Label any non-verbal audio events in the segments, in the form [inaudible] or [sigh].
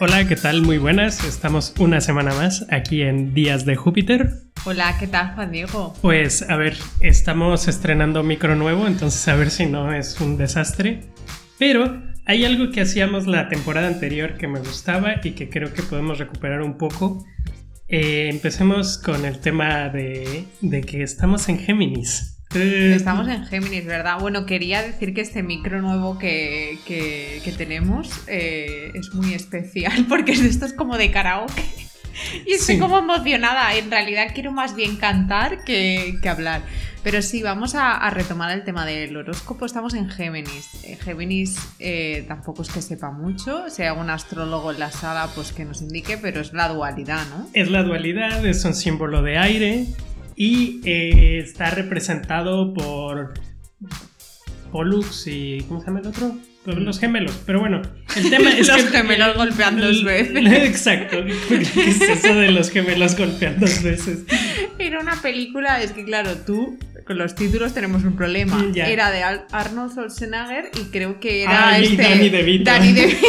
Hola, ¿qué tal? Muy buenas. Estamos una semana más aquí en Días de Júpiter. Hola, ¿qué tal, Juan Diego? Pues a ver, estamos estrenando micro nuevo, entonces a ver si no es un desastre. Pero hay algo que hacíamos la temporada anterior que me gustaba y que creo que podemos recuperar un poco. Eh, empecemos con el tema de, de que estamos en Géminis. Eh, Estamos en Géminis, ¿verdad? Bueno, quería decir que este micro nuevo que, que, tenemos eh, es muy especial [laughs] porque esto es como de karaoke. Y estoy como emocionada. En realidad quiero más bien cantar que, que hablar. Pero sí, vamos a, retomar el tema del horóscopo. Estamos en Géminis. Eh, Géminis tampoco es que sepa mucho. Si hay algún astrólogo en la sala, pues que nos indique, pero es la dualidad, ¿no? Es la dualidad, es un símbolo de aire y eh, está representado por Pollux y. ¿Cómo se llama el otro? Los gemelos. Pero bueno, el tema es. [laughs] los gemelos golpean dos veces. [laughs] Exacto. ¿Qué es eso de los gemelos golpean dos veces? Era una película, es que claro, tú con los títulos tenemos un problema. Era de Arnold Schwarzenegger y creo que era Ay, este. Danny DeVito. Danny [laughs] DeVito.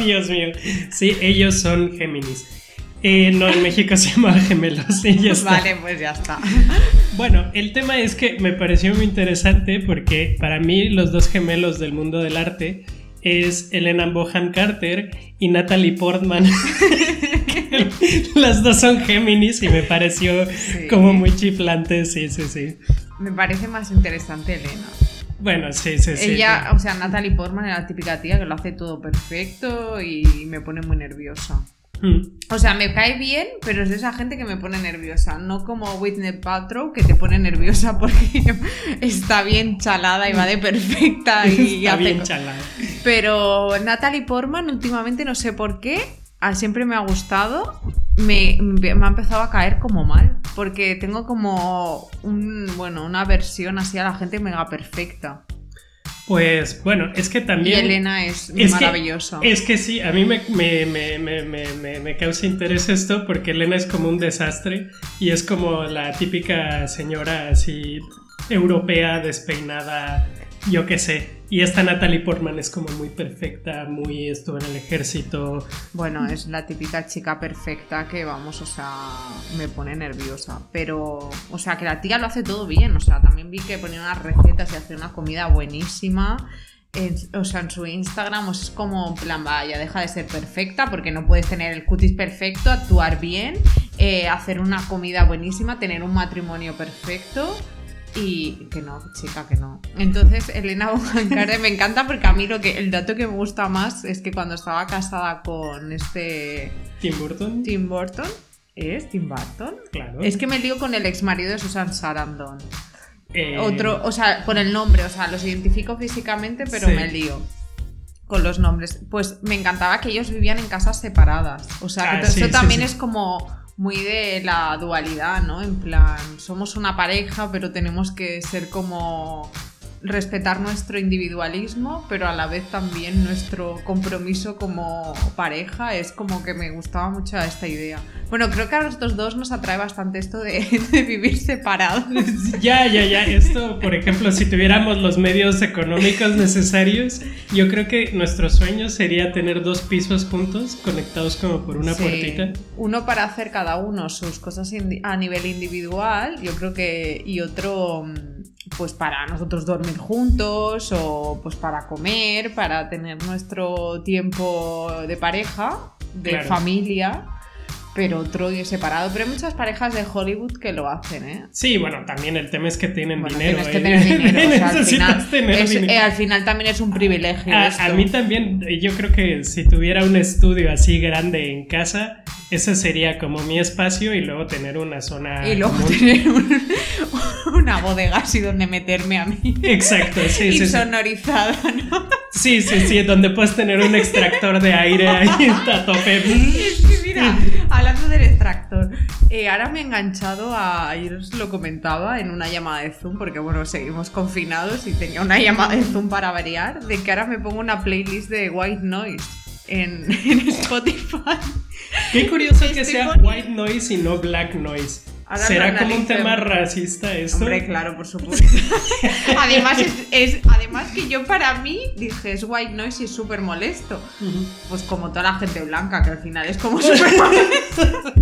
Dios mío. Sí, ellos son Géminis. Eh, no, en México se llama [laughs] gemelos y ya está. Vale, pues ya está. Bueno, el tema es que me pareció muy interesante porque para mí los dos gemelos del mundo del arte es Elena Bohan Carter y Natalie Portman. [laughs] Las dos son Géminis y me pareció como muy chiflante, sí, sí, sí. Me parece más interesante Elena. Bueno, sí, sí, sí. Ella, o sea, Natalie Portman es la típica tía que lo hace todo perfecto y me pone muy nerviosa. Hmm. O sea, me cae bien, pero es de esa gente que me pone nerviosa. No como Whitney Paltrow, que te pone nerviosa [laughs] porque está bien chalada y va de perfecta. Y está bien chalada. Pero Natalie Portman, últimamente, no sé por qué, siempre me ha gustado. Me, me, ha empezado a caer como mal. Porque tengo como un, bueno, una versión así a la gente mega perfecta. Pues bueno, es que también... Y Elena es, maravillosa. es que sí, a mí me, me, causa interés esto porque Elena es como un desastre y es como la típica señora así europea, despeinada, yo qué sé, y esta Natalie Portman es como muy perfecta, muy estuvo en el ejército. Bueno, es la típica chica perfecta que vamos, o sea, me pone nerviosa. Pero, o sea, que la tía lo hace todo bien. O sea, también vi que ponía unas recetas y hacía una comida buenísima. o sea, en su Instagram es como, en plan, vaya, deja de ser perfecta porque no puedes tener el cutis perfecto, actuar bien, eh, hacer una comida buenísima, tener un matrimonio perfecto y que no, chica, que no. Entonces, Elena [laughs] Bonham me encanta porque a mí lo que el dato que me gusta más es que cuando estaba casada con este Tim Burton. Tim Burton, ¿es Tim Burton? Claro. Es que me lío con el ex marido de Susan Sarandon. Eh, Otro, o sea, con el nombre, o sea, los identifico físicamente, pero me lío con los nombres. Pues me encantaba que ellos vivían en casas separadas. O sea, que ah, eso también es como muy de la dualidad, ¿no? En plan, somos una pareja, pero tenemos que ser como respetar nuestro individualismo, pero a la vez también nuestro compromiso como pareja. Es como que me gustaba mucho esta idea. Bueno, creo que a nosotros dos nos atrae bastante esto de, [laughs] vivir separados. [laughs] Ya, ya, ya. Esto, por ejemplo, si tuviéramos los medios económicos necesarios, yo creo que nuestro sueño sería tener dos pisos juntos, conectados como por una puertita. Uno para hacer cada uno sus cosas a nivel individual, yo creo que, y otro mm, pues para nosotros dormir juntos o pues para comer, para tener nuestro tiempo de pareja, de familia pero otro separado. Pero hay muchas parejas de Hollywood que lo hacen, ¿eh? Sí, bueno, también el tema es que tienen dinero. Tienes que tener dinero. [laughs] al, final, eh, al final también es un privilegio. A, a, mí también, yo creo que si tuviera un estudio así grande en casa, ese sería como mi espacio y luego tener una zona. Y luego tener [laughs] una bodega así donde meterme a mí. Exacto, sí, y sí. sonorizada, ¿no? Sí, sí, sí, donde puedes tener un extractor de aire ahí [laughs] a tope. Mira, hablando del extractor, eh, ahora me he enganchado a, ayer os lo comentaba en una llamada de Zoom, porque bueno, seguimos confinados y tenía una [laughs] llamada de Zoom para variar, de que ahora me pongo una playlist de White Noise en, [laughs] Spotify. Qué curioso que sea White Noise y no Black Noise. ¿Será como un tema racista esto? Hombre, claro, por supuesto. [laughs] además, es, además que yo para mí dije, es white noise y es súper molesto. Pues como toda la gente blanca, que al final es como súper [laughs] molesto.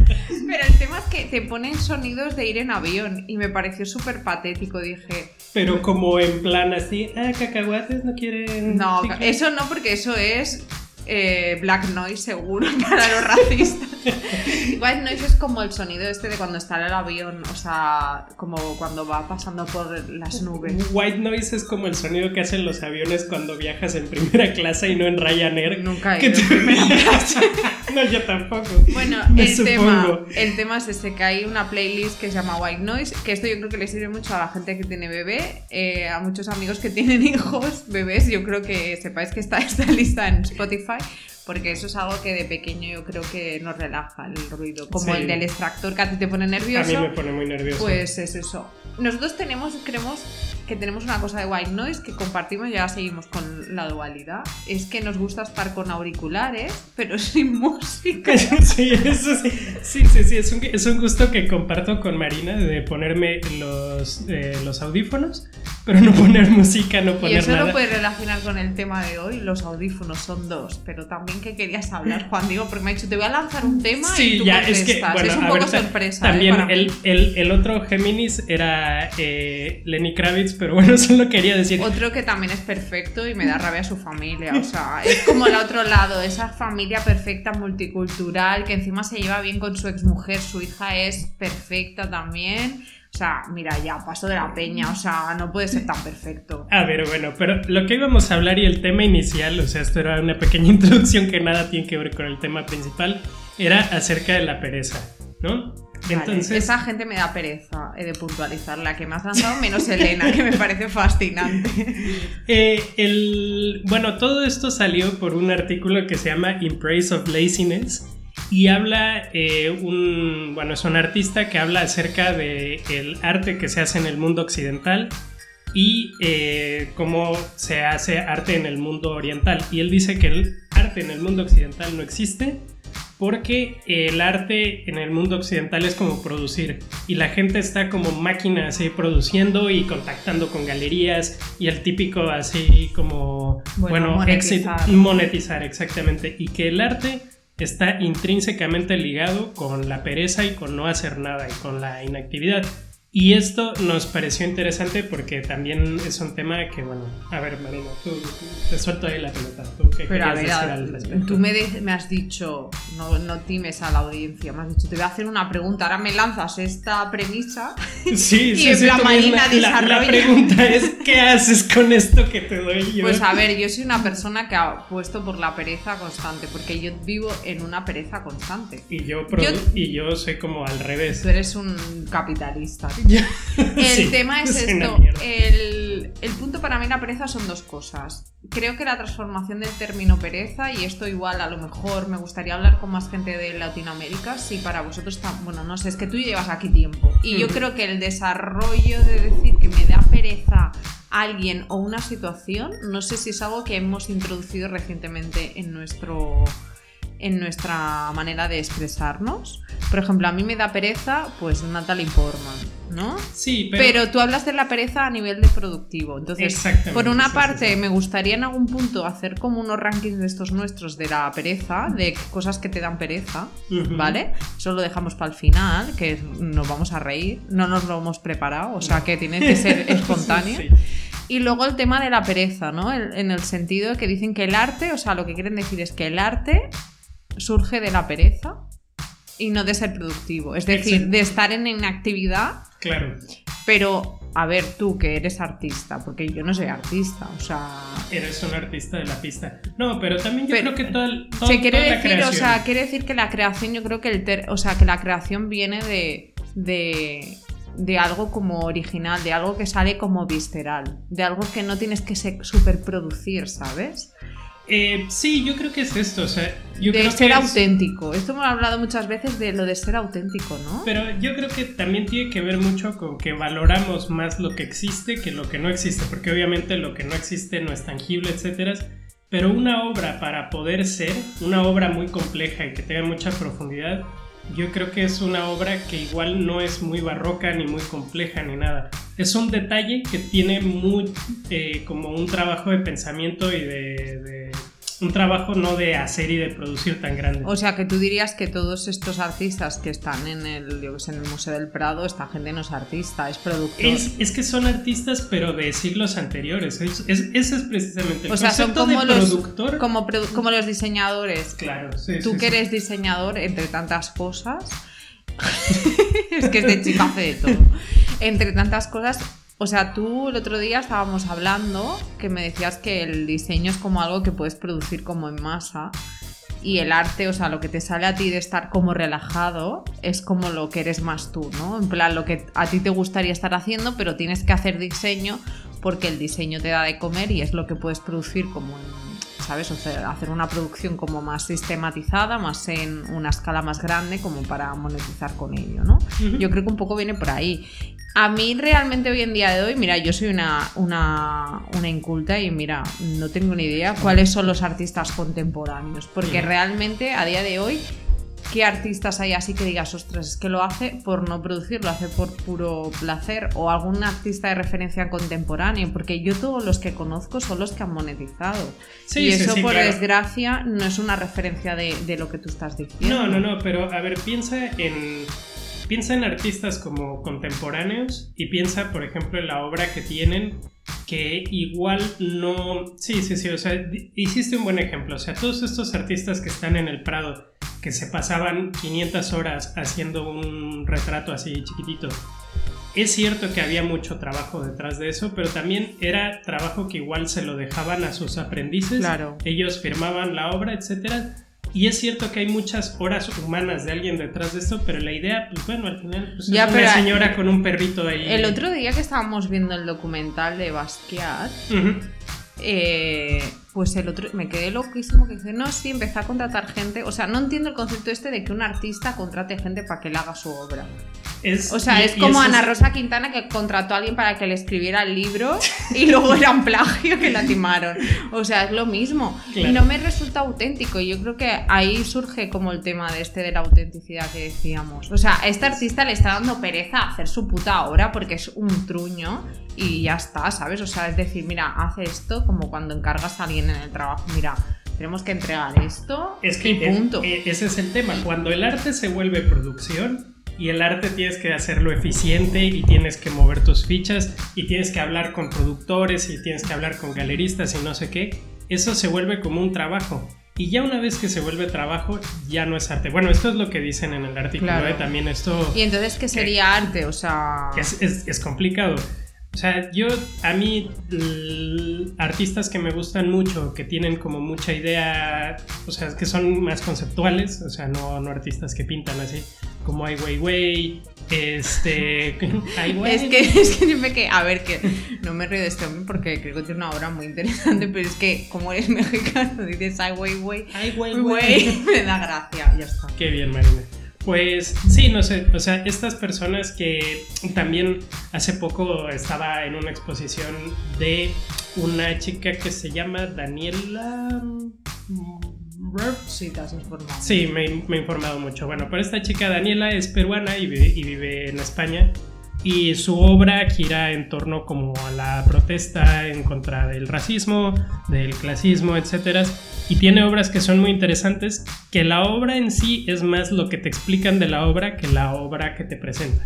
Pero el tema es que te ponen sonidos de ir en avión y me pareció súper patético, dije. Pero como en plan así, ah, cacahuates no quieren... No, eso no, porque eso es eh, black noise seguro [laughs] para los racistas. [laughs] White noise es como el sonido este de cuando está en el avión, o sea, como cuando va pasando por las nubes. White noise es como el sonido que hacen los aviones cuando viajas en primera clase y no en Ryanair. Nunca he ido en primera clase. [laughs] no, yo tampoco. Bueno, el tema, el tema es este, que hay una playlist que se llama White Noise, que esto yo creo que le sirve mucho a la gente que tiene bebé, eh, a muchos amigos que tienen [laughs] hijos, bebés, yo creo que sepáis que está esta lista en Spotify porque eso es algo que de pequeño yo creo que nos relaja el ruido, como el del extractor que a ti te pone nervioso. A mí me pone muy nervioso. Pues es eso. Nosotros tenemos, creemos que tenemos una cosa de white noise que compartimos, ya seguimos con la dualidad, es que nos gusta estar con auriculares, pero [laughs] sin música. [laughs] sí, eso sí. Sí, sí, sí, es un, es un gusto que comparto con Marina de ponerme los, eh, los audífonos, pero no poner música, no poner Y eso nada. lo puedes relacionar con el tema de hoy, los audífonos son dos, pero también que querías hablar, Juan, digo, porque me ha dicho, te voy a lanzar un tema sí, y tú ya, es que, bueno, es un poco sorpresa. ¿eh? También el, el, el, otro Géminis era eh, Lenny Kravitz, pero bueno, [laughs] solo quería decir. Otro que también es perfecto y me da rabia su familia, o sea, es como el otro lado, esa familia perfecta, multicultural, que encima se lleva bien con su exmujer, su hija es perfecta también. O sea, mira, ya paso de la peña, o sea, no puede ser tan perfecto. A ver, bueno, pero lo que íbamos a hablar y el tema inicial, o sea, esto era una pequeña [laughs] introducción que nada tiene que ver con el tema principal, era acerca de la pereza, ¿no? Entonces... esa gente me da pereza, he de puntualizar, la que me has lanzado menos Elena, que me parece fascinante. [laughs] Eh, el, bueno, todo esto salió por un artículo que se llama In Praise of Laziness y habla eh, un, bueno, es un artista que habla acerca del el arte que se hace en el mundo occidental y eh, cómo se hace arte en el mundo oriental. Y él dice que el arte en el mundo occidental no existe porque el arte en el mundo occidental es como producir y la gente está como máquina así produciendo y contactando con galerías y el típico así como bueno, monetizar. monetizar exactamente y que el arte está intrínsecamente ligado con la pereza y con no hacer nada y con la inactividad. Y esto nos pareció interesante porque también es un tema que, bueno, a ver, Marina, tú, te suelto ahí la pelota. ¿Tú qué Pero a ver, al tú me, me, has dicho, no, no times a la audiencia, me has dicho, te voy a hacer una pregunta, ahora me lanzas esta premisa [laughs] sí, [laughs] y sí, en sí, plan Marina la, la, la, pregunta es, ¿qué haces con esto que te doy yo? Pues a ver, yo soy una persona que ha puesto por la pereza constante, porque yo vivo en una pereza constante. Y yo, yo y yo soy como al revés. Tú eres un capitalista. [laughs] El tema es esto. El, el, punto para mí la pereza son dos cosas. Creo que la transformación del término pereza, y esto igual a lo mejor me gustaría hablar con más gente de Latinoamérica, si para vosotros está. Bueno, no sé, es que tú llevas aquí tiempo. Y yo creo que el desarrollo de decir que me da pereza alguien o una situación, no sé si es algo que hemos introducido recientemente en nuestro en nuestra manera de expresarnos. Por ejemplo, a mí me da pereza, pues Natalie Portman, ¿no? Sí, pero... pero tú hablas de la pereza a nivel de productivo. Entonces, por una parte, me gustaría en algún punto hacer como unos rankings de estos nuestros de la pereza, de cosas que te dan pereza, ¿vale? Eso lo dejamos para el final, que nos vamos a reír, no nos lo hemos preparado, o sea que tiene que ser [laughs] espontáneo. sí. Y luego el tema de la pereza, ¿no? en el sentido de que dicen que el arte, o sea, lo que quieren decir es que el arte surge de la pereza y no de ser productivo. Es decir, de estar en inactividad. Claro. Pero, a ver, tú que eres artista, porque yo no soy artista, o sea. Eres un artista de la pista. No, pero también yo creo que todo, todo Se quiere toda decir, o sea, quiere decir que la creación, yo creo que el ter, o sea, que la creación viene de. de de algo como original, de algo que sale como visceral, de algo que no tienes que superproducir, ¿sabes? Eh, sí, yo creo que es esto, o sea, yo de creo ser que es- auténtico. Esto hemos hablado muchas veces de lo de ser auténtico, ¿no? Pero yo creo que también tiene que ver mucho con que valoramos más lo que existe que lo que no existe, porque obviamente lo que no existe no es tangible, etcétera. Pero una obra para poder ser, una obra muy compleja y que tenga mucha profundidad, yo creo que es una obra que igual no es muy barroca ni muy compleja ni nada. Es un detalle que tiene muy eh, como un trabajo de pensamiento y de un trabajo no de hacer y de producir tan grande. O sea, que tú dirías que todos estos artistas que están en el, en el Museo del Prado, esta gente no es artista, es productor. Es, que son artistas, pero de siglos anteriores. Es, ese es precisamente el o sea, son como los, productor. Como, como, los diseñadores. Claro, sí. Tú que eres diseñador, entre tantas cosas. [laughs] es que este chico hace de todo. Entre tantas cosas, o sea, tú el otro día estábamos hablando que me decías que el diseño es como algo que puedes producir como en masa y el arte, o sea, lo que te sale a ti de estar como relajado es como lo que eres más tú, ¿no? En plan, lo que a ti te gustaría estar haciendo, pero tienes que hacer diseño porque el diseño te da de comer y es lo que puedes producir como en ¿sabes? O sea, hacer una producción como más sistematizada, más en una escala más grande, como para monetizar con ello, ¿no? Yo creo que un poco viene por ahí. A mí realmente hoy en día de hoy, mira, yo soy una, una, una inculta y mira, no tengo ni idea cuáles son los artistas contemporáneos, porque realmente a día de hoy qué artistas hay así que digas, ostras, es que lo hace por no producir, lo hace por puro placer, o algún artista de referencia contemporáneo, porque yo todos los que conozco son los que han monetizado. y eso, por desgracia, no es una referencia de, de lo que tú estás diciendo. No, no, no, pero a ver, piensa en piensa en artistas como contemporáneos y piensa, por ejemplo, en la obra que tienen que igual no... Sí, sí, sí, o sea, hiciste un buen ejemplo. O sea, todos estos artistas que están en el Prado, que se pasaban 500 horas haciendo un retrato así chiquitito. Es cierto que había mucho trabajo detrás de eso, pero también era trabajo que igual se lo dejaban a sus aprendices. Claro. Ellos firmaban la obra, etcétera y es cierto que hay muchas horas humanas de alguien detrás de esto, pero la idea, pues bueno, al final pues, es una señora con un perrito ahí. El otro día que estábamos viendo el documental de Basquiat, eh, pues el otro me quedé loquísimo que dice, no, sí, empecé a contratar gente. O sea, no entiendo el concepto este de que un artista contrate gente para que le haga su obra o sea, es como Ana Rosa Quintana que contrató a alguien para que le escribiera el libro y luego era un plagio que la timaron. O sea, es lo mismo. Y no me resulta auténtico. Y yo creo que ahí surge como el tema de este de la autenticidad que decíamos. O sea, a este artista le está dando pereza hacer su puta obra porque es un truño y ya está, ¿sabes? O sea, es decir, mira, hace esto como cuando encargas a alguien en el trabajo. Mira, tenemos que entregar esto es que y punto. E, ese es el tema. Cuando el arte se vuelve producción, y el arte tienes que hacerlo eficiente y tienes que mover tus fichas y tienes que hablar con productores y tienes que hablar con galeristas y no sé qué, eso se vuelve como un trabajo. Y ya una vez que se vuelve trabajo, ya no es arte. Bueno, esto es lo que dicen en el artículo, ¿eh? también esto... ¿Y entonces qué sería arte? O sea... Es, es, es complicado. O sea, yo, a mí, artistas que me gustan mucho, que tienen como mucha idea, o sea, que son más conceptuales, o sea, no, no artistas que pintan así, como Ai Weiwei, este. [laughs] Ai Es que, es que dime que, a ver, que no me río de este hombre porque creo que tiene una obra muy interesante, pero es que, como eres [laughs] mexicano, dices Ai Weiwei, Ai Weiwei, [laughs] me da gracia, ya está. Qué bien, Marina. Pues sí, no sé, o sea, estas personas que también hace poco estaba en una exposición de una chica que se llama Daniela... Sí, te has informado. Sí, me, he informado mucho. Bueno, pero esta chica Daniela es peruana y vive, y vive en España y su obra gira en torno como a la protesta en contra del racismo, del clasismo, etc. Y tiene obras que son muy interesantes, que la obra en sí es más lo que te explican de la obra que la obra que te presenta.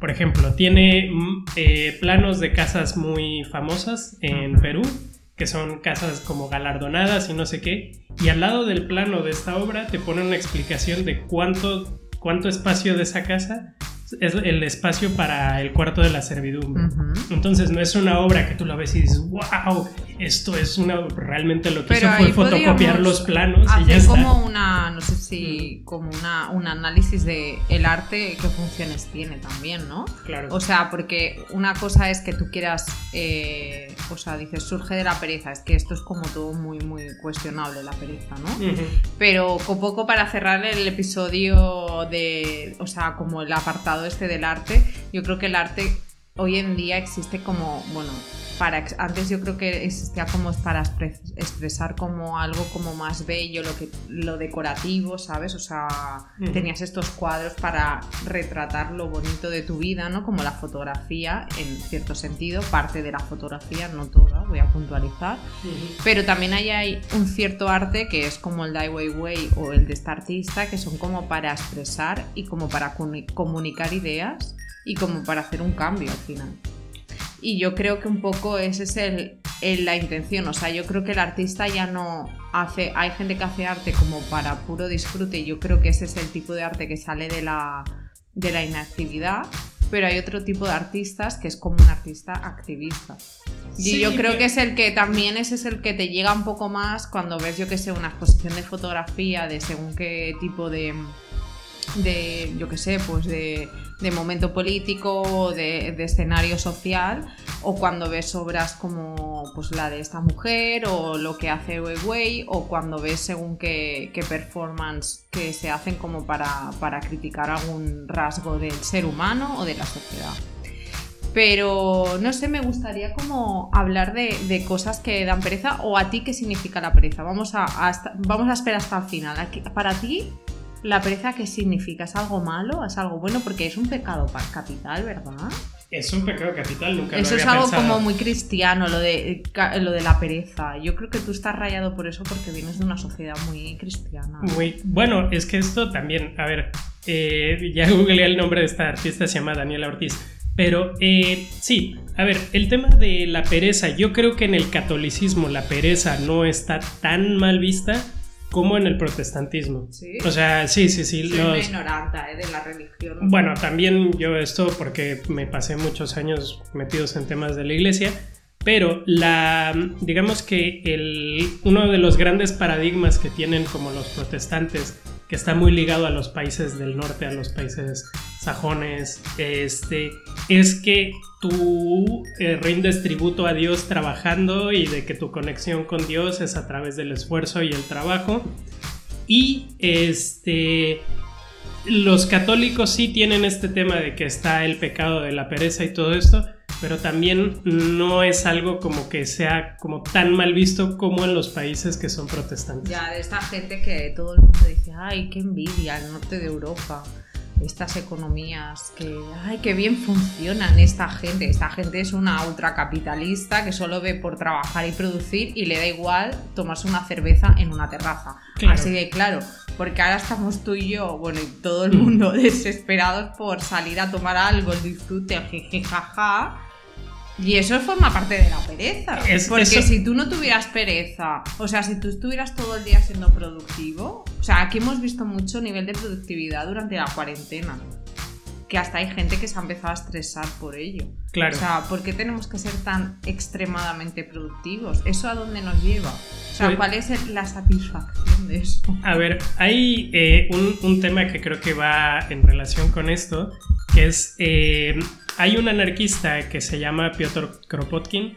Por ejemplo, tiene mm, eh, planos de casas muy famosas en Perú, que son casas como galardonadas y no sé qué, y al lado del plano de esta obra te pone una explicación de cuánto, cuánto espacio de esa casa es el espacio para el cuarto de la servidumbre. Entonces no es una obra que tú la ves y dices, wow, esto es una realmente lo que hizo fue fotocopiar los planos y ya está. como una, no sé si, como una, un análisis de el arte, qué funciones tiene también, ¿no? Claro. O sea, porque una cosa es que tú quieras, eh, o sea, dices, surge de la pereza, es que esto es como todo muy, muy cuestionable, la pereza, ¿no? Pero un poco para cerrar el episodio de, o sea, como el apartado este del arte, yo creo que el arte hoy en día existe como, bueno, para, antes yo creo que existía como para expresar como algo como más bello, lo, que, lo decorativo, ¿sabes? O sea, tenías estos cuadros para retratar lo bonito de tu vida, ¿no? Como la fotografía, en cierto sentido, parte de la fotografía, no toda, voy a puntualizar. Pero también hay, hay un cierto arte que es como el Dai Weiwei o el de esta artista, que son como para expresar y como para comunicar ideas y como para hacer un cambio al final. Y yo creo que un poco esa es el, la intención. O sea, yo creo que el artista ya no hace. Hay gente que hace arte como para puro disfrute. Y yo creo que ese es el tipo de arte que sale de la, de la inactividad. Pero hay otro tipo de artistas que es como un artista activista. Y yo creo que es el que también ese es el que te llega un poco más cuando ves, yo que sé, una exposición de fotografía de según qué tipo de de, yo qué sé, pues de, momento político, de, de, escenario social, o cuando ves obras como pues, la de esta mujer, o lo que hace Weiwei, o cuando ves según qué, performance que se hacen como para, para criticar algún rasgo del ser humano o de la sociedad. Pero no sé, me gustaría como hablar de, cosas que dan pereza o a ti qué significa la pereza. Vamos a, vamos a esperar hasta el final. Para ti, ¿La pereza qué significa? ¿Es algo malo? ¿Es algo bueno? Porque es un pecado capital, ¿verdad? Es un pecado capital, nunca Eso lo es algo como muy cristiano, lo de, lo de la pereza. Yo creo que tú estás rayado por eso porque vienes de una sociedad muy cristiana. Muy, bueno, es que esto también, a ver, eh, ya [laughs] googleé el nombre de esta artista, se llama Daniela Ortiz. Pero eh, sí, a ver, el tema de la pereza, yo creo que en el catolicismo la pereza no está tan mal vista como en el protestantismo. ¿Sí? O sea, sí, sí, sí. Soy los... ignorante ¿eh? de la religión. Bueno, también yo esto porque me pasé muchos años metidos en temas de la iglesia, pero la, digamos que el, uno de los grandes paradigmas que tienen como los protestantes, que está muy ligado a los países del norte, a los países sajones, este, es que tú eh, rindes tributo a Dios trabajando y de que tu conexión con Dios es a través del esfuerzo y el trabajo. Y este, los católicos sí tienen este tema de que está el pecado de la pereza y todo esto, pero también no es algo como que sea como tan mal visto como en los países que son protestantes. Ya, de esta gente que todo el mundo dice, ay, qué envidia al norte de Europa estas economías que, ay, qué bien funcionan esta gente. Esta gente es una ultracapitalista que solo ve por trabajar y producir y le da igual tomarse una cerveza en una terraza. Así de claro, porque ahora estamos tú y yo, bueno, y todo el mundo [laughs] desesperados por salir a tomar algo, el disfrute, el jaja y eso forma parte de la pereza. porque si tú no tuvieras pereza, o sea, si tú estuvieras todo el día siendo productivo, o sea, aquí hemos visto mucho nivel de productividad durante la cuarentena. Que hasta hay gente que se ha empezado a estresar por ello. Claro. O sea, ¿por qué tenemos que ser tan extremadamente productivos? ¿Eso a dónde nos lleva? O sea, pues ¿cuál es la satisfacción de eso? A ver, hay eh, un, tema que creo que va en relación con esto, que es eh, hay un anarquista que se llama Piotr Kropotkin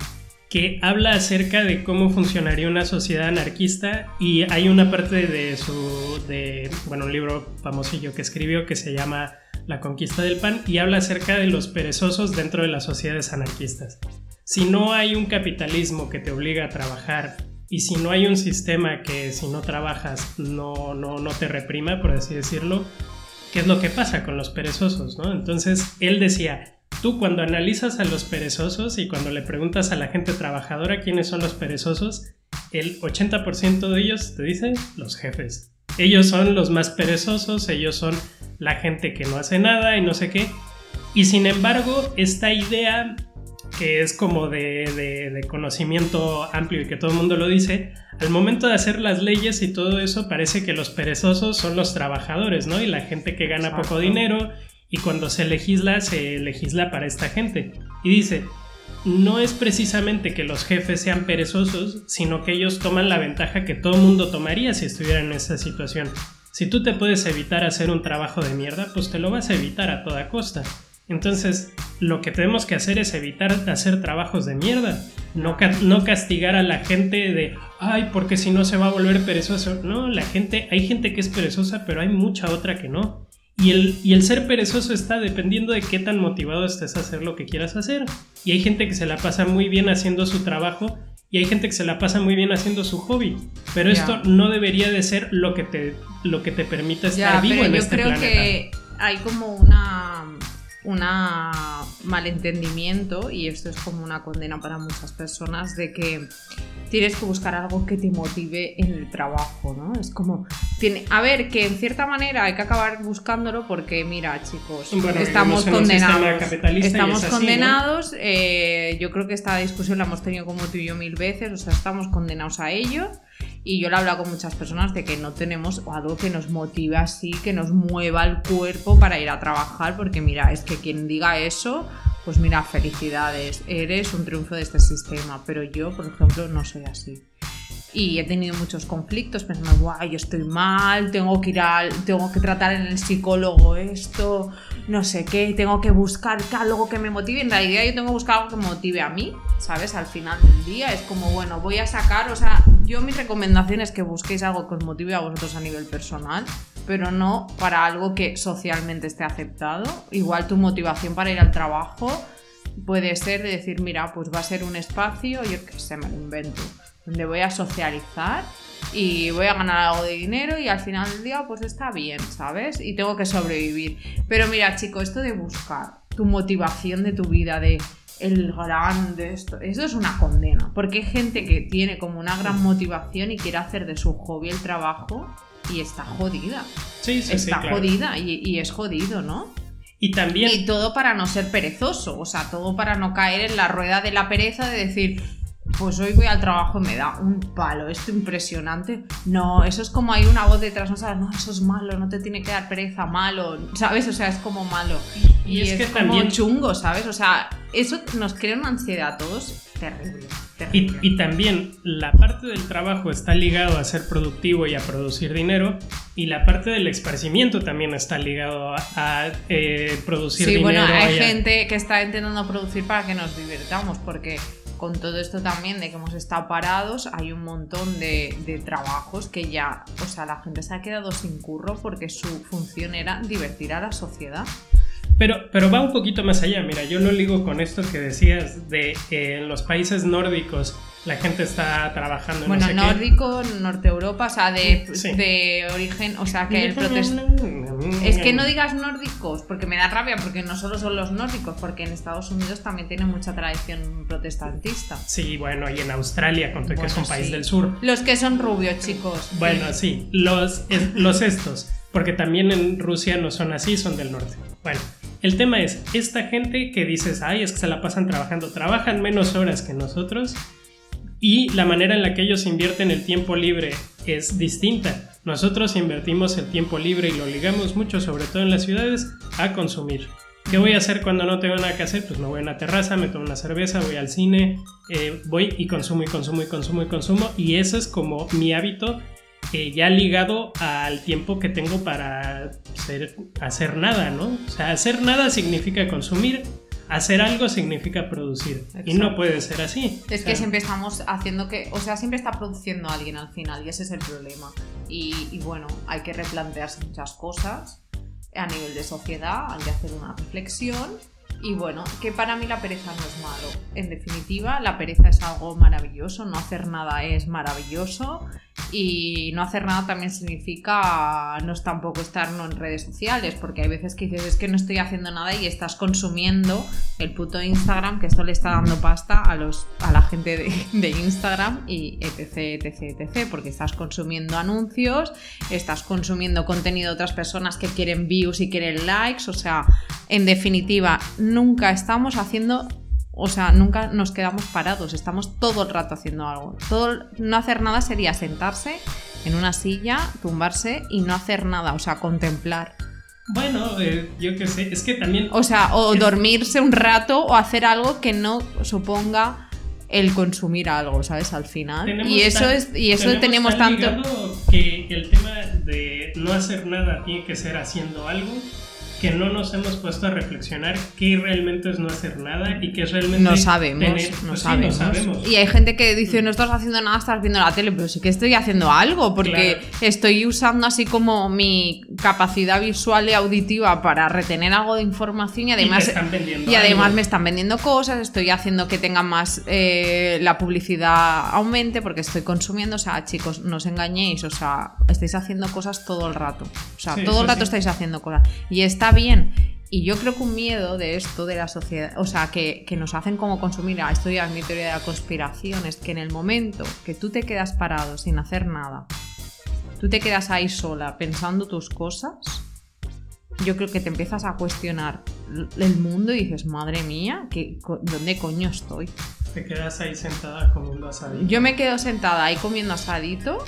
que habla acerca de cómo funcionaría una sociedad anarquista y hay una parte de su, de, bueno, un libro famosillo que escribió que se llama La conquista del pan y habla acerca de los perezosos dentro de las sociedades anarquistas. Si no hay un capitalismo que te obliga a trabajar y si no hay un sistema que si no trabajas no, no, no te reprima, por así decirlo, ¿qué es lo que pasa con los perezosos? Entonces él decía, Tú cuando analizas a los perezosos y cuando le preguntas a la gente trabajadora quiénes son los perezosos, el 80% de ellos te dicen los jefes. Ellos son los más perezosos, ellos son la gente que no hace nada y no sé qué. Y sin embargo, esta idea que es como de, conocimiento amplio y que todo el mundo lo dice, al momento de hacer las leyes y todo eso parece que los perezosos son los trabajadores, ¿no? Y la gente que gana poco dinero y cuando se legisla, se legisla para esta gente. Y dice, no es precisamente que los jefes sean perezosos, sino que ellos toman la ventaja que todo mundo tomaría si estuvieran en esa situación. Si tú te puedes evitar hacer un trabajo de mierda, pues te lo vas a evitar a toda costa. Entonces, lo que tenemos que hacer es evitar hacer trabajos de mierda. No, no castigar a la gente de, ay, porque si no se va a volver perezoso. No, la gente, hay gente que es perezosa, pero hay mucha otra que no. Y el, y el ser perezoso está dependiendo de qué tan motivado estés a hacer lo que quieras hacer. Y hay gente que se la pasa muy bien haciendo su trabajo y hay gente que se la pasa muy bien haciendo su hobby. Pero esto no debería de ser lo que te, lo que te permita estar vivo en este planeta. Yo creo que hay como una una malentendimiento y esto es como una condena para muchas personas de que tienes que buscar algo que te motive en el trabajo, ¿no? Es como, tiene, a ver, que en cierta manera hay que acabar buscándolo porque, mira, chicos, estamos condenados. Estamos condenados, eh, yo creo que esta discusión la hemos tenido como tú y yo mil veces, o sea, estamos condenados a ello. Y yo lo he hablado con muchas personas de que no tenemos algo que nos motive así, que nos mueva el cuerpo para ir a trabajar, porque mira, es que quien diga eso, pues mira, felicidades, eres un triunfo de este sistema, pero yo, por ejemplo, no soy así. Y he tenido muchos conflictos pensando, guay, estoy mal, tengo que ir al, tengo que tratar en el psicólogo esto, no sé qué, tengo que buscar algo que me motive. En realidad yo tengo que buscar algo que motive a mí, ¿sabes? Al final del día es como, bueno, voy a sacar, o sea, yo mi recomendación es que busquéis algo que os motive a vosotros a nivel personal, pero no para algo que socialmente esté aceptado. Igual tu motivación para ir al trabajo puede ser de decir, mira, pues va a ser un espacio, yo que sé, me lo invento, donde voy a socializar y voy a ganar algo de dinero y al final del día pues está bien, ¿sabes? Y tengo que sobrevivir. Pero mira, chico, esto de buscar tu motivación de tu vida, de el grande, esto, eso es una condena. Porque hay gente que tiene como una gran motivación y quiere hacer de su hobby el trabajo y está jodida. Sí, sí, está jodida y, y, es jodido, ¿no? Y también. Y todo para no ser perezoso, o sea, todo para no caer en la rueda de la pereza de decir, pues hoy voy al trabajo y me da un palo, esto impresionante. No, eso es como hay una voz detrás, no sabes, no, eso es malo, no te tiene que dar pereza, malo, ¿sabes? O sea, es como malo. Y, es, que como también... chungo, ¿sabes? O sea, eso nos crea una ansiedad a todos terrible. Y, también la parte del trabajo está ligado a ser productivo y a producir dinero y la parte del esparcimiento también está ligado a, eh, producir dinero. Sí, bueno, hay gente que está intentando producir para que nos divirtamos porque con todo esto también de que hemos estado parados, hay un montón de, de, trabajos que ya, o sea, la gente se ha quedado sin curro porque su función era divertir a la sociedad. Pero, pero va un poquito más allá, mira, yo lo ligo con esto que decías de que en los países nórdicos la gente está trabajando en Bueno, nórdico, Norte Europa, o sea, de, de origen, o sea, que el Es que no digas nórdicos, porque me da rabia, porque no solo son los nórdicos, porque en Estados Unidos también tiene mucha tradición protestantista. Sí, bueno, y en Australia, con que es un país del sur. Los que son rubios, chicos. Bueno, sí, los, los estos, porque también en Rusia no son así, son del norte. Bueno, el tema es, esta gente que dices, ay, es que se la pasan trabajando, trabajan menos horas que nosotros y la manera en la que ellos invierten el tiempo libre es distinta. Nosotros invertimos el tiempo libre y lo ligamos mucho, sobre todo en las ciudades, a consumir. ¿Qué voy a hacer cuando no tengo nada que hacer? Pues me voy a una terraza, me tomo una cerveza, voy al cine, eh, voy y consumo y consumo y consumo y consumo. Y eso es como mi hábito ya ligado al tiempo que tengo para hacer nada, ¿no? O sea, hacer nada significa consumir, hacer algo significa producir. Y no puede ser así. Es que siempre estamos haciendo que, o sea, siempre está produciendo alguien al final y ese es el problema. Y, y bueno, hay que replantearse muchas cosas a nivel de sociedad, hay que hacer una reflexión. Y bueno, que para mí la pereza no es malo. En definitiva, la pereza es algo maravilloso, no hacer nada es maravilloso y no hacer nada también significa no es tampoco estar en redes sociales, porque hay veces que dices es que no estoy haciendo nada y estás consumiendo el puto Instagram, que esto le está dando pasta a, los, a la gente de, de Instagram y etc, etc, etc, porque estás consumiendo anuncios, estás consumiendo contenido de otras personas que quieren views y quieren likes, o sea, en definitiva, nunca estamos haciendo o sea, nunca nos quedamos parados, estamos todo el rato haciendo algo. Todo, no hacer nada sería sentarse en una silla, tumbarse y no hacer nada, o sea, contemplar. Bueno, eh, yo qué sé, es que también... O sea, o dormirse un rato o hacer algo que no suponga el consumir algo, ¿sabes? Al final. y eso es y eso tenemos, tanto que el tema de no hacer nada tiene que ser haciendo algo que no nos hemos puesto a reflexionar qué realmente es no hacer nada y qué es realmente. No sabemos, no, pues sabemos. Y hay gente que dice, no estás haciendo nada, estás viendo la tele, pero sí que estoy haciendo algo, porque estoy usando así como mi capacidad visual y auditiva para retener algo de información y además, y, además me están vendiendo cosas, estoy haciendo que tenga más eh, la publicidad aumente porque estoy consumiendo. O sea, chicos, no os engañéis, o sea, estáis haciendo cosas todo el rato. O sea, todo el rato estáis haciendo cosas. Y está bien. Y yo creo que un miedo de esto, de la sociedad, o sea, que, nos hacen como consumir, a esto ya es mi teoría de la conspiración, es que en el momento que tú te quedas parado sin hacer nada, tú te quedas ahí sola pensando tus cosas, yo creo que te empiezas a cuestionar el mundo y dices, madre mía, ¿qué, ¿dónde coño estoy? Te quedas ahí sentada comiendo asadito. Yo me quedo sentada ahí comiendo asadito.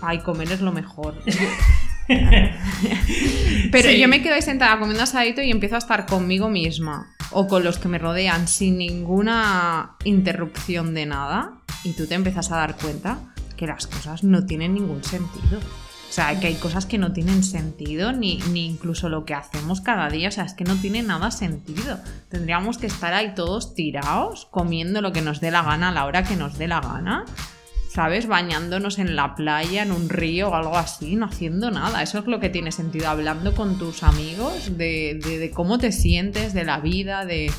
Ay, comer es lo mejor. [laughs] [laughs] Pero yo me quedo ahí sentada comiendo asadito y empiezo a estar conmigo misma o con los que me rodean sin ninguna interrupción de nada y tú te empiezas a dar cuenta que las cosas no tienen ningún sentido. O sea, que hay cosas que no tienen sentido, ni, ni, incluso lo que hacemos cada día. O sea, es que no tiene nada sentido. Tendríamos que estar ahí todos tirados, comiendo lo que nos dé la gana a la hora que nos dé la gana. ¿Sabes? Bañándonos en la playa, en un río o algo así, no haciendo nada. Eso es lo que tiene sentido, hablando con tus amigos de, cómo te sientes, de la vida, de...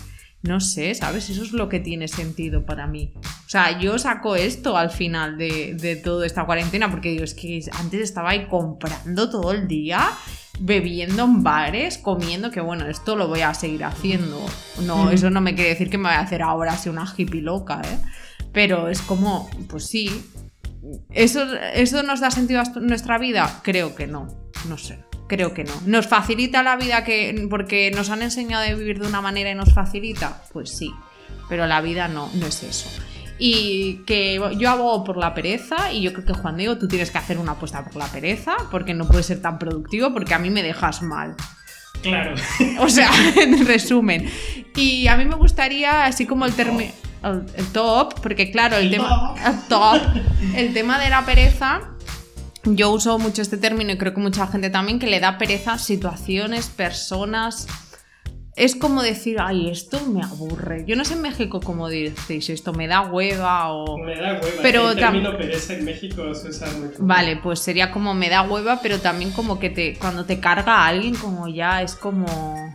No sé, ¿sabes? Eso es lo que tiene sentido para mí. O sea, yo saco esto al final de, de toda esta cuarentena porque digo, es que antes estaba ahí comprando todo el día bebiendo en bares, comiendo, que bueno, esto lo voy a seguir haciendo. No, eso no me quiere decir que me voy a hacer ahora así una hippie loca, ¿eh? Pero es como, pues sí. ¿Eso, ¿Eso nos da sentido a nuestra vida? Creo que no. No sé. Creo que no. ¿Nos facilita la vida que, porque nos han enseñado a vivir de una manera y nos facilita? Pues sí. Pero la vida no, no es eso. Y que yo abogo por la pereza y yo creo que Juan Diego tú tienes que hacer una apuesta por la pereza porque no puedes ser tan productivo porque a mí me dejas mal. Claro. O sea, [laughs] en resumen. Y a mí me gustaría, así como el término el, top, porque claro, el, tema, top, el tema de la pereza, yo uso mucho este término y creo que mucha gente también que le da pereza situaciones, personas. Es como decir, ay, esto me aburre. Yo no sé en México cómo decís esto, me da hueva o. Me da hueva. Pero el término pereza en México se usa mucho. Vale, pues sería como me da hueva, pero también como que te cuando te carga a alguien, como ya es como.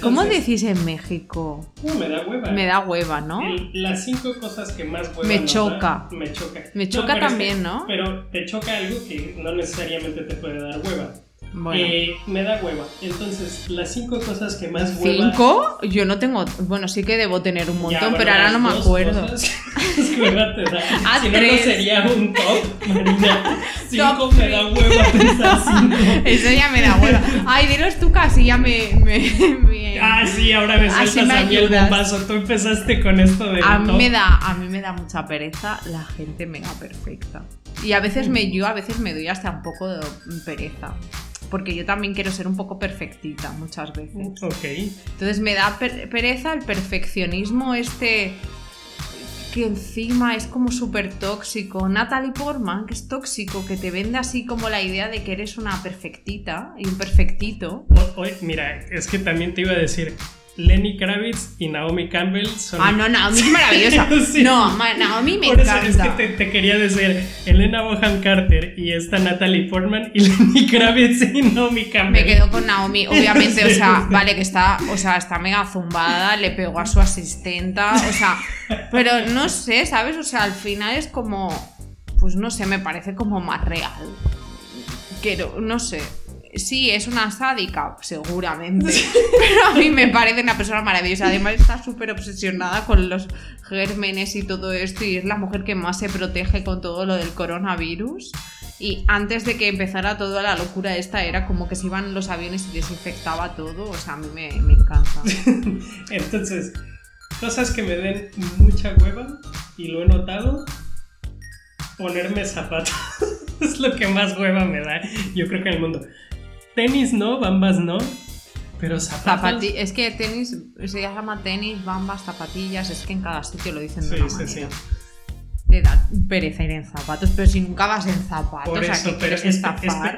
¿Cómo decís en México? Me da hueva. Me da hueva, ¿no? las cinco cosas que más hueva me choca. me choca. Me choca también, ¿no? Pero te choca algo que no necesariamente te puede dar hueva. Bueno. Eh, me da hueva. Entonces, las cinco cosas que más hueva. ¿Cinco? Yo no tengo. Bueno, sí que debo tener un montón, pero ahora no me acuerdo. [laughs] Ah, si no, no sería un top, Marina. [laughs] Cinco me da hueva pensar cinco. [laughs] Eso ya me da hueva. Ay, dinos tú casi ya me. me, Ah, sí, ahora me sueltas a mí el bombazo. Tú empezaste con esto de. A mí, me da, a mí me da mucha pereza la gente mega perfecta. Y a veces me, yo a veces me doy hasta un poco de pereza porque yo también quiero ser un poco perfectita muchas veces. Ok. Entonces me da pereza el perfeccionismo este que encima es como súper tóxico. Natalie Portman, que es tóxico, que te vende así como la idea de que eres una perfectita y un perfectito. Oye, mira, es que también te iba a decir, Lenny Kravitz y Naomi Campbell son. Ah, no, Naomi es maravillosa. [laughs] No, Naomi me Por eso es que te, quería decir Elena Bohan Carter y esta Natalie Portman y [laughs] Lenny Kravitz y Naomi Campbell. Me quedo con Naomi, obviamente, o sea, [laughs] vale que está, o sea, está mega zumbada, le pegó a su asistenta, o sea, pero no sé, ¿sabes? O sea, al final es como, pues no sé, me parece como más real. Quiero, no sé sí, es una sádica, seguramente. [laughs] pero a mí me parece una persona maravillosa. Además está súper obsesionada con los gérmenes y todo esto y es la mujer que más se protege con todo lo del coronavirus. Y antes de que empezara toda la locura esta, era como que se iban los aviones y desinfectaba todo. O sea, a mí me, me encanta. [laughs] Entonces, cosas que me den mucha hueva y lo he notado. Ponerme zapatos [laughs] es lo que más hueva me da, yo creo que en el mundo. Tenis no, bambas no. Pero zapatos. es que tenis se llama tenis, bambas, zapatillas. Es que en cada sitio lo dicen de una manera. Sí, Te da pereza ir en zapatos, pero si nunca vas en zapatos, Por eso, pero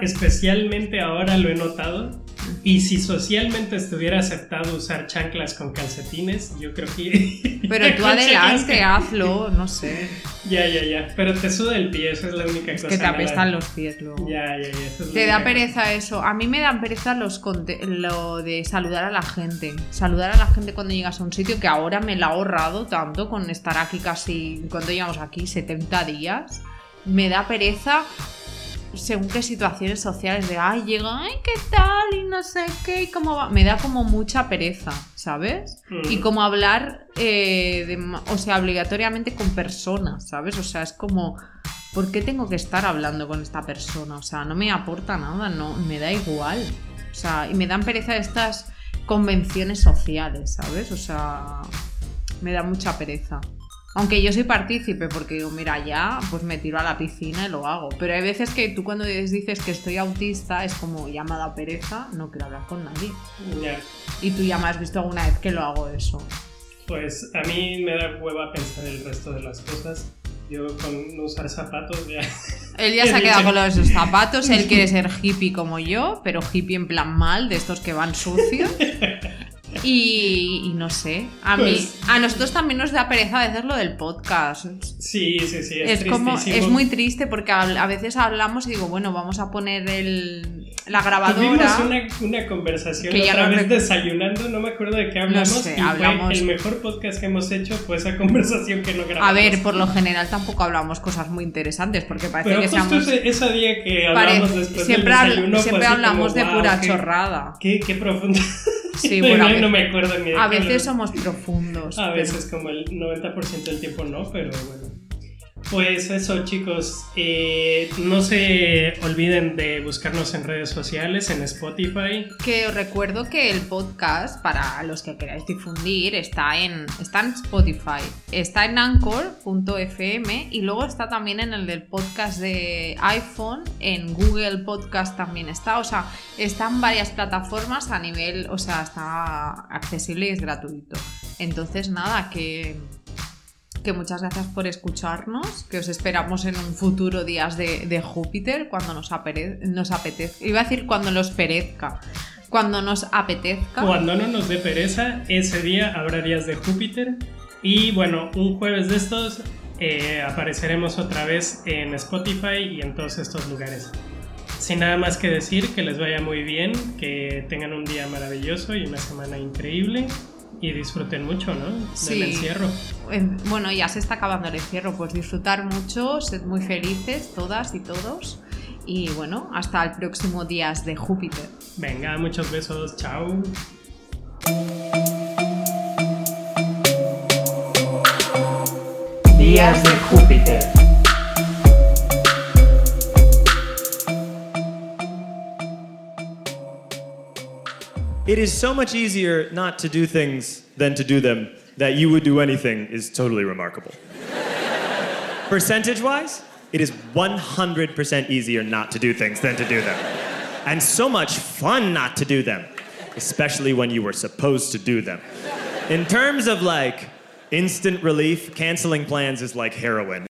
especialmente ahora lo he notado. Y si socialmente estuviera aceptado usar chanclas con calcetines, yo creo que... [laughs] Pero tú adelante, hazlo, [laughs] no sé. Ya, ya, ya. Pero te suda el pie, eso es la única cosa. Que te apestan los pies luego. Ya, ya, ya. te da pereza eso. A mí me da pereza los lo de saludar a la gente. Saludar a la gente cuando llegas a un sitio que ahora me la ha ahorrado tanto con estar aquí casi, cuando llegamos aquí, 70 días. Me da pereza según qué situaciones sociales de, ay, llega, ay, ¿qué tal? Y no sé qué, y cómo va. Me da como mucha pereza, ¿sabes? Y mm. como hablar, eh, o sea, obligatoriamente con personas, ¿sabes? O sea, es como, ¿por qué tengo que estar hablando con esta persona? O sea, no me aporta nada, no, me da igual. O sea, y me dan pereza estas convenciones sociales, ¿sabes? O sea, me da mucha pereza. Aunque yo soy partícipe, porque digo, mira, ya, pues me tiro a la piscina y lo hago. Pero hay veces que tú cuando dices que estoy autista, es como, ya me ha dado pereza, no quiero hablar con nadie. Y tú ya me has visto alguna vez que lo hago eso. Pues a mí me da hueva pensar el resto de las cosas. Yo con no usar zapatos ya... Él ya se ha [laughs] quedado con los zapatos, él [laughs] quiere ser hippie como yo, pero hippie en plan mal, de estos que van sucios. [laughs] Y, no sé, a mí, pues a nosotros también nos da pereza a veces lo del podcast. Sí, sí, sí, es, es como es muy triste porque a, veces hablamos y digo, bueno, vamos a poner el, la grabadora. Tuvimos una, una conversación que otra vez desayunando, no me acuerdo de qué hablamos. No sé, hablamos... el mejor podcast que hemos hecho fue esa [laughs] conversación que no grabamos. A ver, por lo general tampoco hablamos cosas muy interesantes porque parece que seamos. Ese, día que hablamos después siempre del desayuno, siempre hablamos de pura chorrada. Qué, qué profundo. [laughs] Sí, [laughs] bueno, no, me acuerdo ni de A veces somos profundos. A veces como el 90% del tiempo no, pero bueno. Pues eso chicos, eh, no se olviden de buscarnos en redes sociales, en Spotify. Que os recuerdo que el podcast, para los que queráis difundir, está en, está en Spotify, está en anchor.fm y luego está también en el del podcast de iPhone, en Google Podcast también está, o sea, están varias plataformas a nivel, o sea, está accesible y es gratuito. Entonces nada, que que muchas gracias por escucharnos, que os esperamos en un futuro días de, Júpiter cuando nos, nos apetezca. Iba a decir cuando nos perezca. Cuando nos apetezca. Cuando no nos dé pereza, ese día habrá días de Júpiter. Y bueno, un jueves de estos eh, apareceremos otra vez en Spotify y en todos estos lugares. Sin nada más que decir, que les vaya muy bien, que tengan un día maravilloso y una semana increíble. Y disfruten mucho, ¿no? Del encierro. Bueno, ya se está acabando el encierro, pues disfrutar mucho, sed muy felices todas y todos. Y bueno, hasta el próximo Días de Júpiter. Venga, muchos besos, chao. Días de Júpiter. It is so much easier not to do things than to do them that you would do anything is totally remarkable. [laughs] Percentage wise, it is 100% easier not to do things than to do them. And so much fun not to do them, especially when you were supposed to do them. In terms of like instant relief, canceling plans is like heroin.